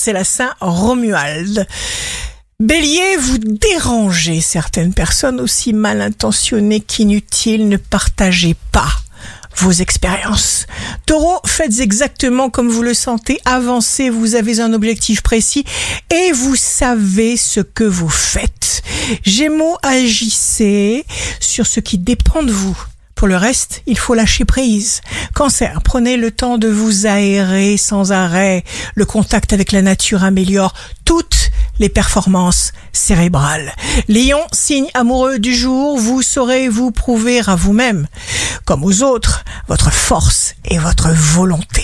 c'est la Saint Romuald. Bélier, vous dérangez certaines personnes aussi mal intentionnées qu'inutiles, ne partagez pas vos expériences. Taureau, faites exactement comme vous le sentez, avancez, vous avez un objectif précis et vous savez ce que vous faites. Gémeaux, agissez sur ce qui dépend de vous. Pour le reste, il faut lâcher prise. Cancer, prenez le temps de vous aérer sans arrêt. Le contact avec la nature améliore toutes les performances cérébrales. Lion, signe amoureux du jour, vous saurez vous prouver à vous-même, comme aux autres, votre force et votre volonté.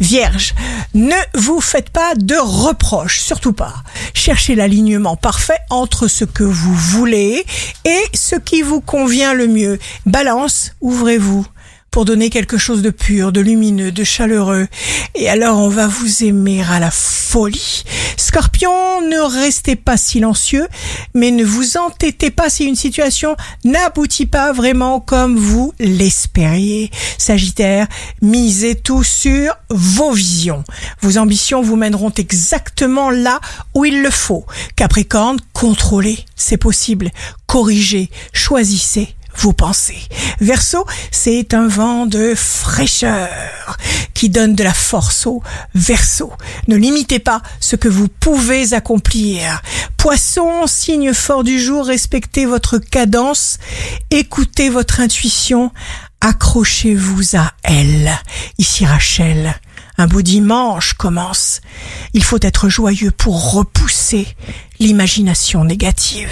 Vierge, ne vous faites pas de reproches, surtout pas. Cherchez l'alignement parfait entre ce que vous voulez et ce qui vous convient le mieux. Balance, ouvrez-vous pour donner quelque chose de pur, de lumineux, de chaleureux. Et alors on va vous aimer à la folie. Scorpion, ne restez pas silencieux, mais ne vous entêtez pas si une situation n'aboutit pas vraiment comme vous l'espériez. Sagittaire, misez tout sur vos visions. Vos ambitions vous mèneront exactement là où il le faut. Capricorne, contrôlez, c'est possible. Corrigez, choisissez vos pensées. Verseau, c'est un vent de fraîcheur qui donne de la force au verso. Ne limitez pas ce que vous pouvez accomplir. Poisson, signe fort du jour, respectez votre cadence, écoutez votre intuition, accrochez-vous à elle. Ici Rachel. Un beau dimanche commence. Il faut être joyeux pour repousser l'imagination négative.